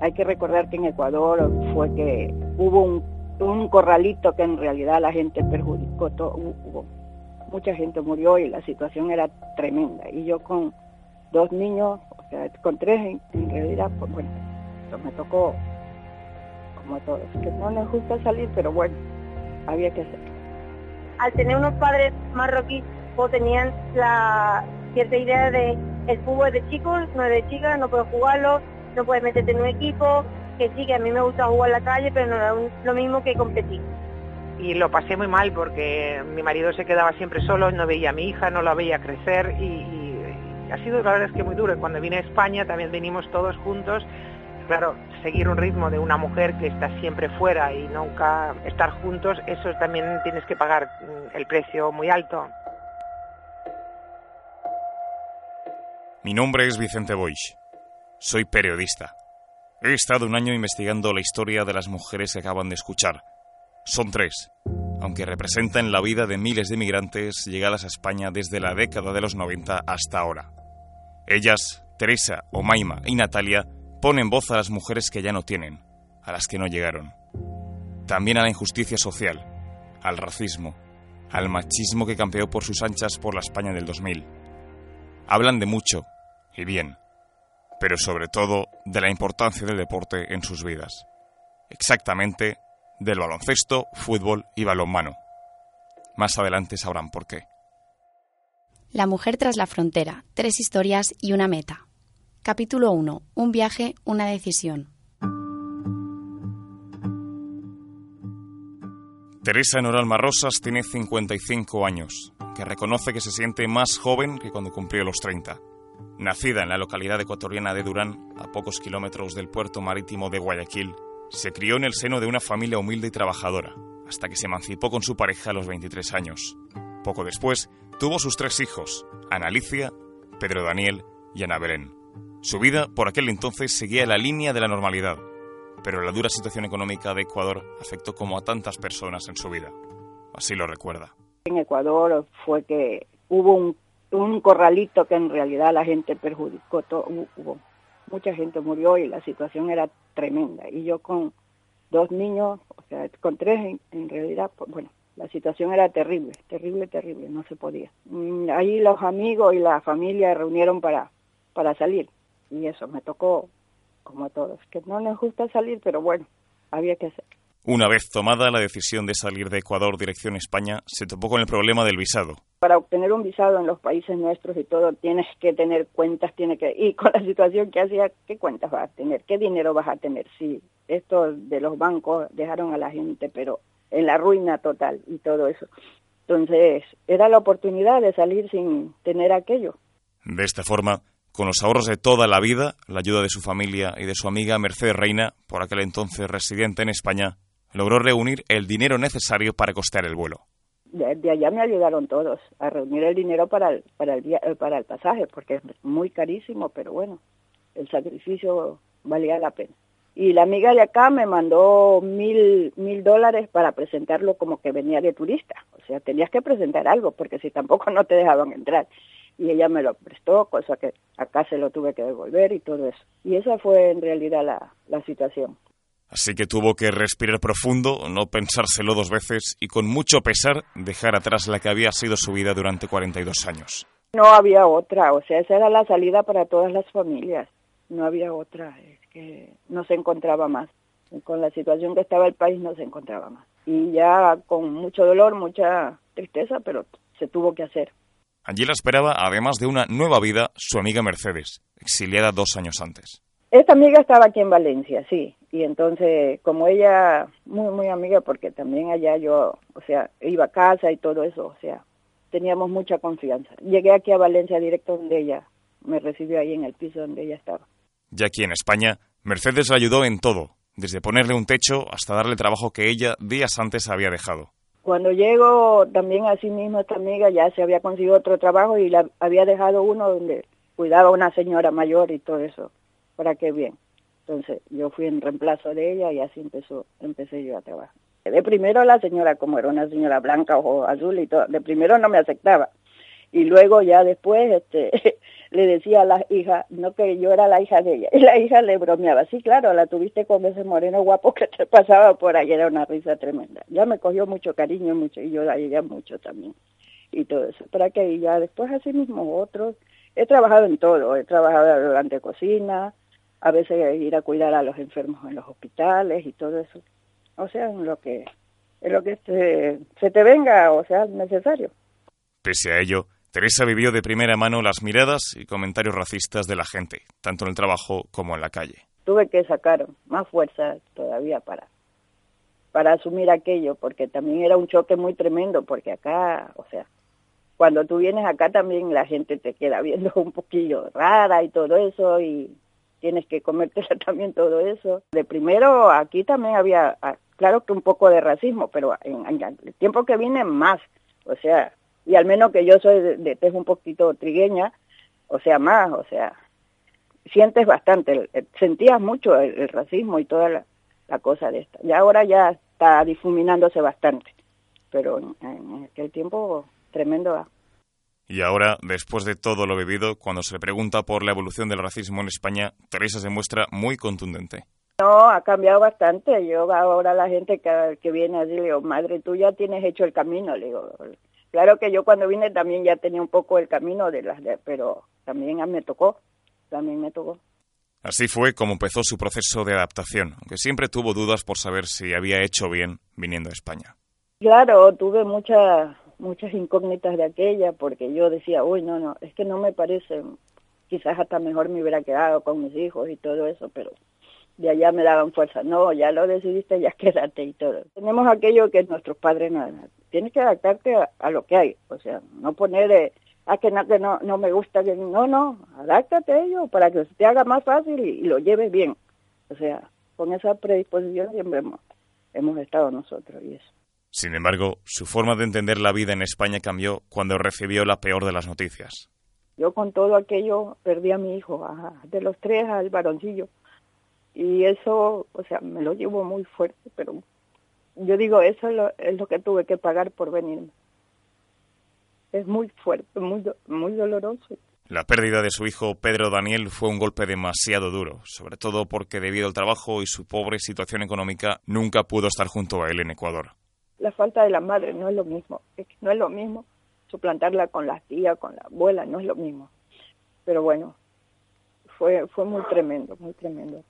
Hay que recordar que en Ecuador fue que hubo un, un corralito que en realidad la gente perjudicó, todo, hubo, mucha gente murió y la situación era tremenda. Y yo con dos niños, o sea, con tres en, realidad, pues bueno, me tocó como a todos, que no les gusta salir, pero bueno, había que hacerlo. Al tener unos padres marroquíes, pues tenían la cierta idea de el fútbol de chicos, no es de chicas, no puedes jugarlo, no puedes meterte en un equipo, que sí, que a mí me gusta jugar en la calle, pero no es lo mismo que competir. Y lo pasé muy mal porque mi marido se quedaba siempre solo, no veía a mi hija, no la veía crecer y, ha sido la verdad es que muy duro. Cuando vine a España también venimos todos juntos. Claro, seguir un ritmo de una mujer que está siempre fuera y nunca estar juntos, eso también tienes que pagar mm, el precio muy alto. Mi nombre es Vicente Boix. Soy periodista. He estado un año investigando la historia de las mujeres que acaban de escuchar. Son tres, aunque representan la vida de miles de migrantes llegadas a España desde la década de los 90 hasta ahora. Ellas, Teresa, Omaima y Natalia, ponen voz a las mujeres que ya no tienen, a las que no llegaron. También a la injusticia social, al racismo, al machismo que campeó por sus anchas por la España del 2000. Hablan de mucho, y bien, pero sobre todo de la importancia del deporte en sus vidas. Exactamente del baloncesto, fútbol y balonmano. Más adelante sabrán por qué. La mujer tras la frontera, tres historias y una meta. Capítulo 1. Un viaje, una decisión. Teresa Noralma Rosas tiene 55 años, que reconoce que se siente más joven que cuando cumplió los 30. Nacida en la localidad ecuatoriana de Durán, a pocos kilómetros del puerto marítimo de Guayaquil, se crió en el seno de una familia humilde y trabajadora, hasta que se emancipó con su pareja a los 23 años. Poco después, tuvo sus tres hijos, Ana Alicia, Pedro Daniel y Ana Belén. Su vida, por aquel entonces, seguía la línea de la normalidad, pero la dura situación económica de Ecuador afectó como a tantas personas en su vida. Así lo recuerda. En Ecuador fue que hubo un un corralito que en realidad la gente perjudicó, todo, hubo, mucha gente murió y la situación era tremenda. Y yo con dos niños, o sea, con tres en, realidad, pues, bueno, la situación era terrible, terrible, terrible, no se podía. Mm, ahí los amigos y la familia reunieron para, para salir y eso me tocó como a todos, que no les gusta salir, pero bueno, había que hacer. Una vez tomada la decisión de salir de Ecuador dirección España, se topó con el problema del visado. Para obtener un visado en los países nuestros y todo, tienes que tener cuentas, tiene que y con la situación que hacía, ¿qué cuentas vas a tener? ¿Qué dinero vas a tener? Sí, esto de los bancos dejaron a la gente, pero en la ruina total y todo eso. Entonces, era la oportunidad de salir sin tener aquello. De esta forma, con los ahorros de toda la vida, la ayuda de su familia y de su amiga Mercedes Reina, por aquel entonces residente en España, logró reunir el dinero necesario para costear el vuelo. De, allá me ayudaron todos a reunir el dinero para el, para el, eh, para el pasaje, porque es muy carísimo, pero bueno, el sacrificio valía la pena. Y la amiga de acá me mandó mil, mil dólares para presentarlo como que venía de turista. O sea, tenías que presentar algo, porque si tampoco no te dejaban entrar. Y ella me lo prestó, cosa que acá se lo tuve que devolver y todo eso. Y esa fue en realidad la, la situación. Así que tuvo que respirar profundo, no pensárselo dos veces y con mucho pesar dejar atrás la que había sido su vida durante 42 años. No había otra, o sea, esa era la salida para todas las familias. No había otra, es que no se encontraba más. Con la situación que estaba el país no se encontraba más. Y ya con mucho dolor, mucha tristeza, pero se tuvo que hacer. Allí la esperaba, además de una nueva vida, su amiga Mercedes, exiliada dos años antes. Esta amiga estaba aquí en Valencia, sí, y entonces como ella, muy, muy amiga, porque también allá yo, o sea, iba a casa y todo eso, o sea, teníamos mucha confianza. Llegué aquí a Valencia directo donde ella me recibió ahí en el piso donde ella estaba. Ya aquí en España, Mercedes la ayudó en todo, desde ponerle un techo hasta darle trabajo que ella días antes había dejado. Cuando llego también así mismo esta amiga ya se había conseguido otro trabajo y la había dejado uno donde cuidaba a una señora mayor y todo eso para qué bien. Entonces yo fui en reemplazo de ella y así empezó, empecé yo a trabajar. De primero la señora, como era una señora blanca, ojo azul y todo, de primero no me aceptaba. Y luego ya después, este, le decía a la hija, no que yo era la hija de ella, y la hija le bromeaba, sí, claro, la tuviste con ese moreno guapo que te pasaba por ahí, era una risa tremenda. Ya me cogió mucho cariño mucho, y yo a ella mucho también, y todo eso. Para que ya después así mismo otros, he trabajado en todo, he trabajado durante cocina, a veces ir a cuidar a los enfermos en los hospitales y todo eso. O sea, en lo que, en lo que se, se te venga, o sea, necesario. Pese a ello, Teresa vivió de primera mano las miradas y comentarios racistas de la gente, tanto en el trabajo como en la calle. Tuve que sacar más fuerza todavía para, para asumir aquello, porque también era un choque muy tremendo, porque acá, o sea, cuando tú vienes acá también la gente te queda viendo un poquillo rara y todo eso, y tienes que comértela también todo eso. De primero, aquí también había, ah, claro que un poco de racismo, pero en, en el tiempo que vine más, o sea, y al menos que yo soy de, de tez un poquito trigueña, o sea, más, o sea, sientes bastante, sentías mucho el, racismo y toda la, cosa de esta. Y ahora ya está difuminándose bastante, pero en, aquel tiempo tremendo. Y ahora, después de todo lo vivido, cuando se le pregunta por la evolución del racismo en España, Teresa se muestra muy contundente. No, ha cambiado bastante. Yo ahora la gente que, que viene así le digo, madre, tú ya tienes hecho el camino. Le digo, Claro que yo cuando vine también ya tenía un poco el camino de las, pero también me tocó, también me tocó. Así fue como empezó su proceso de adaptación, aunque siempre tuvo dudas por saber si había hecho bien viniendo a España. Claro, tuve muchas muchas incógnitas de aquella porque yo decía, uy, no, no, es que no me parece, quizás hasta mejor me hubiera quedado con mis hijos y todo eso, pero de allá me daban fuerza. No, ya lo decidiste, ya quédate y todo. Tenemos aquello que nuestros padres no, tienes que adaptarte a, lo que hay, o sea, no poner eh, a ah, que no, que no, no me gusta, que no, no, adáptate a ello para que se te haga más fácil y, lo lleves bien. O sea, con esa predisposición siempre hemos, hemos estado nosotros y eso. Sin embargo, su forma de entender la vida en España cambió cuando recibió la peor de las noticias. Yo con todo aquello perdí a mi hijo, de los tres al varoncillo. Y eso, o sea, me lo llevo muy fuerte, pero yo digo, eso es lo, es lo que tuve que pagar por venirme. Es muy fuerte, muy, muy doloroso. La pérdida de su hijo Pedro Daniel fue un golpe demasiado duro, sobre todo porque debido al trabajo y su pobre situación económica nunca pudo estar junto a él en Ecuador. La falta de la madre no es lo mismo, no es lo mismo suplantarla con la tía, con la abuela, no es lo mismo. Pero bueno, fue fue muy tremendo, muy tremendo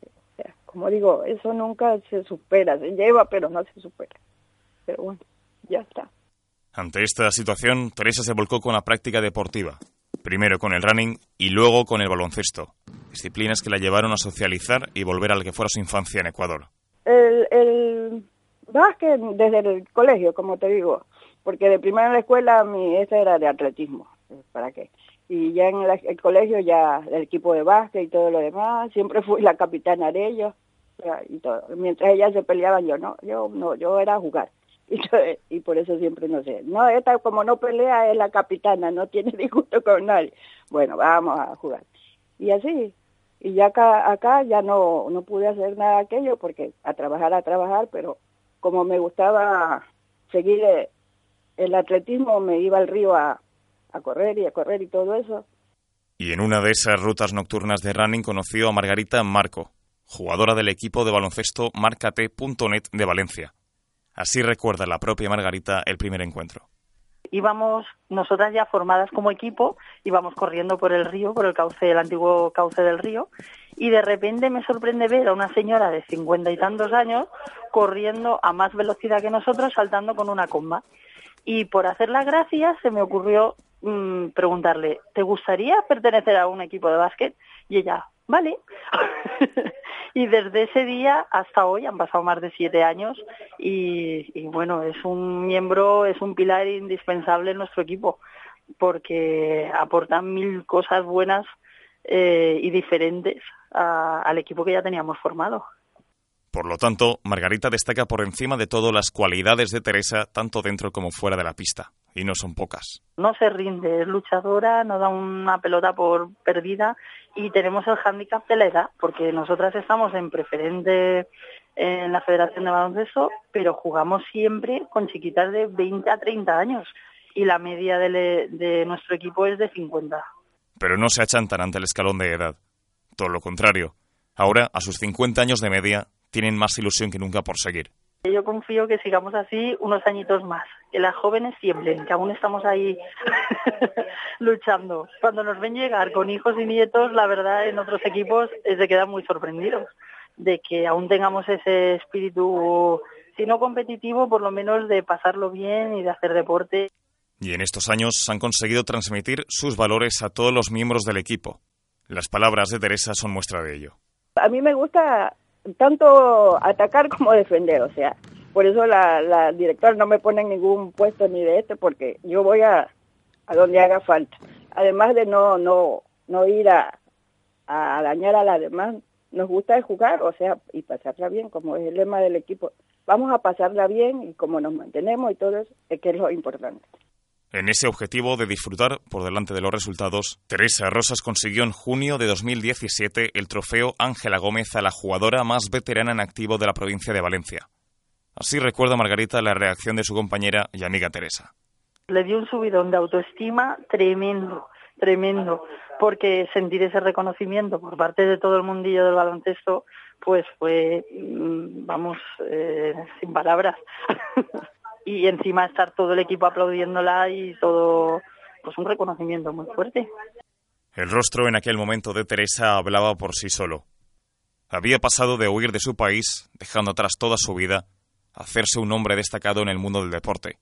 como digo, eso nunca se supera, se lleva, pero no se supera. Pero bueno, ya está. Ante esta situación, Teresa se volcó con la práctica deportiva, primero con el running y luego con el baloncesto, disciplinas que la llevaron a socializar y volver a la que fuera su infancia en Ecuador. El, el básquet desde el colegio, como te digo, porque de primera en la escuela mi esa era de atletismo, ¿para qué? y ya en el, colegio ya el equipo de básquet y todo lo demás, siempre fui la capitana de ellos y todo. Mientras ellas se peleaban yo no, yo no, yo era jugar. Y, y por eso siempre no sé. No, esta como no pelea es la capitana, no tiene disgusto con nadie. Bueno, vamos a jugar. Y así, y ya acá, acá ya no, no pude hacer nada aquello porque a trabajar, a trabajar, pero como me gustaba seguir eh, el atletismo, me iba al río a, correr y a correr y todo eso. Y en una de esas rutas nocturnas de running conoció a Margarita Marco, jugadora del equipo de baloncesto marcate.net de Valencia. Así recuerda la propia Margarita el primer encuentro. Íbamos nosotras ya formadas como equipo, íbamos corriendo por el río, por el cauce, el antiguo cauce del río, y de repente me sorprende ver a una señora de cincuenta y tantos años corriendo a más velocidad que nosotros, saltando con una comba. Y por hacer la gracia se me ocurrió Mm, preguntarle, ¿te gustaría pertenecer a un equipo de básquet? Y ella, vale. y desde ese día hasta hoy han pasado más de siete años y, bueno, es un miembro, es un pilar indispensable en nuestro equipo porque aportan mil cosas buenas eh, y diferentes al equipo que ya teníamos formado. Por lo tanto, Margarita destaca por encima de todo las cualidades de Teresa, tanto dentro como fuera de la pista, y no son pocas. No se rinde, es luchadora, no da una pelota por perdida y tenemos el hándicap de la edad, porque nosotras estamos en preferente en la Federación de Baloncesto, pero jugamos siempre con chiquitas de 20 a 30 años y la media de, de nuestro equipo es de 50. Pero no se achantan ante el escalón de edad. Todo lo contrario. Ahora, a sus 50 años de media, tienen más ilusión que nunca por seguir. Yo confío que sigamos así unos añitos más, que las jóvenes tiemblen, que aún estamos ahí luchando. Cuando nos ven llegar con hijos y nietos, la verdad en otros equipos se quedan muy sorprendidos de que aún tengamos ese espíritu, si no competitivo, por lo menos de pasarlo bien y de hacer deporte. Y en estos años han conseguido transmitir sus valores a todos los miembros del equipo. Las palabras de Teresa son muestra de ello. A mí me gusta tanto atacar como defender, o sea, por eso la, la directora no me pone en ningún puesto ni de este, porque yo voy a, a donde haga falta. Además de no, no, no ir a, a dañar a la demás, nos gusta jugar, o sea, y pasarla bien, como es el lema del equipo. Vamos a pasarla bien y como nos mantenemos y todo eso, es que es lo importante. En ese objetivo de disfrutar por delante de los resultados, Teresa Rosas consiguió en junio de 2017 el trofeo Ángela Gómez a la jugadora más veterana en activo de la provincia de Valencia. Así recuerda Margarita la reacción de su compañera y amiga Teresa. Le dio un subidón de autoestima tremendo, tremendo, porque sentir ese reconocimiento por parte de todo el mundillo del baloncesto, pues fue, mm, vamos, eh, sin palabras. y encima estar todo el equipo aplaudiéndola y todo, pues un reconocimiento muy fuerte. El rostro en aquel momento de Teresa hablaba por sí solo. Había pasado de huir de su país, dejando atrás toda su vida, a hacerse un hombre destacado en el mundo del deporte.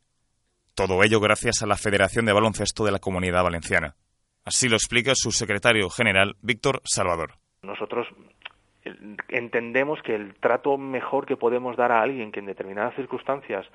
Todo ello gracias a la Federación de Baloncesto de la Comunidad Valenciana. Así lo explica su secretario general, Víctor Salvador. Nosotros entendemos que el trato mejor que podemos dar a alguien que en determinadas circunstancias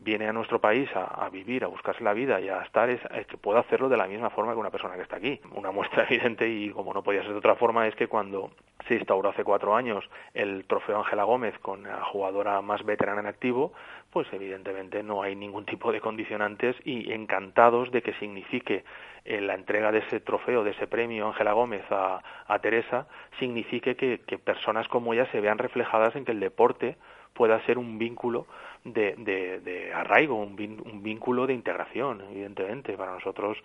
viene a nuestro país a, vivir, a buscarse la vida y a estar, es, que pueda hacerlo de la misma forma que una persona que está aquí. Una muestra evidente y como no podía ser de otra forma es que cuando se instauró hace cuatro años el trofeo Ángela Gómez con la jugadora más veterana en activo, pues evidentemente no hay ningún tipo de condicionantes y encantados de que signifique eh, la entrega de ese trofeo, de ese premio Ángela Gómez a, Teresa, signifique que, que personas como ella se vean reflejadas en que el deporte pueda ser un vínculo de, de, arraigo, un, vínculo de integración, evidentemente. Para nosotros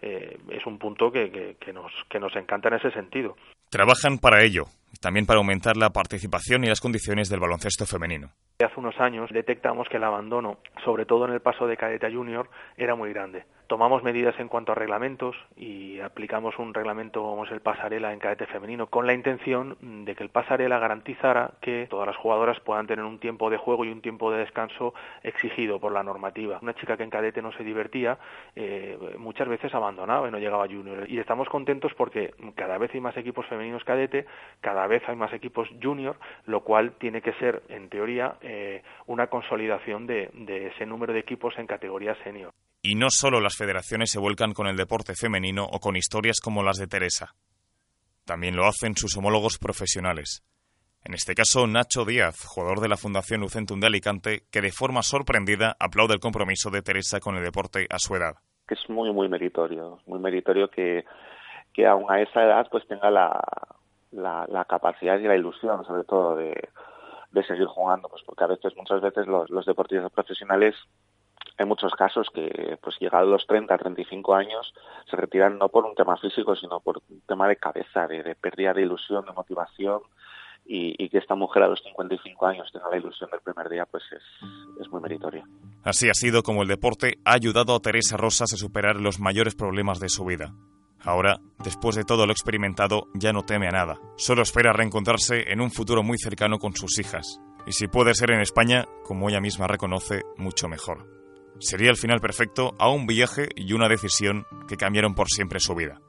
eh, es un punto que, que, nos, que nos encanta en ese sentido. Trabajan para ello, también para aumentar la participación y las condiciones del baloncesto femenino. Hace unos años detectamos que el abandono, sobre todo en el paso de cadete a junior, era muy grande tomamos medidas en cuanto a reglamentos y aplicamos un reglamento como es el pasarela en cadete femenino con la intención de que el pasarela garantizara que todas las jugadoras puedan tener un tiempo de juego y un tiempo de descanso exigido por la normativa. Una chica que en cadete no se divertía eh, muchas veces abandonaba y no llegaba a junior y estamos contentos porque cada vez hay más equipos femeninos cadete, cada vez hay más equipos junior, lo cual tiene que ser en teoría eh, una consolidación de, de ese número de equipos en categoría senior. Y no solo las federaciones se vuelcan con el deporte femenino o con historias como las de Teresa. También lo hacen sus homólogos profesionales. En este caso, Nacho Díaz, jugador de la Fundación Lucentum de Alicante, que de forma sorprendida aplaude el compromiso de Teresa con el deporte a su edad. Es muy, muy meritorio, muy meritorio que, que aún a esa edad pues tenga la, la, capacidad y la ilusión, sobre todo, de, de seguir jugando, pues porque a veces, muchas veces los deportistas profesionales hay muchos casos que, pues llegados los 30, 35 años, se retiran no por un tema físico, sino por un tema de cabeza, de, pérdida de ilusión, de motivación, y, que esta mujer a los 55 años tenga la ilusión del primer día, pues es, muy meritoria. Así ha sido como el deporte ha ayudado a Teresa Rosas a superar los mayores problemas de su vida. Ahora, después de todo lo experimentado, ya no teme a nada. Solo espera reencontrarse en un futuro muy cercano con sus hijas. Y si puede ser en España, como ella misma reconoce, mucho mejor. Sería el final perfecto a un viaje y una decisión que cambiaron por siempre su vida.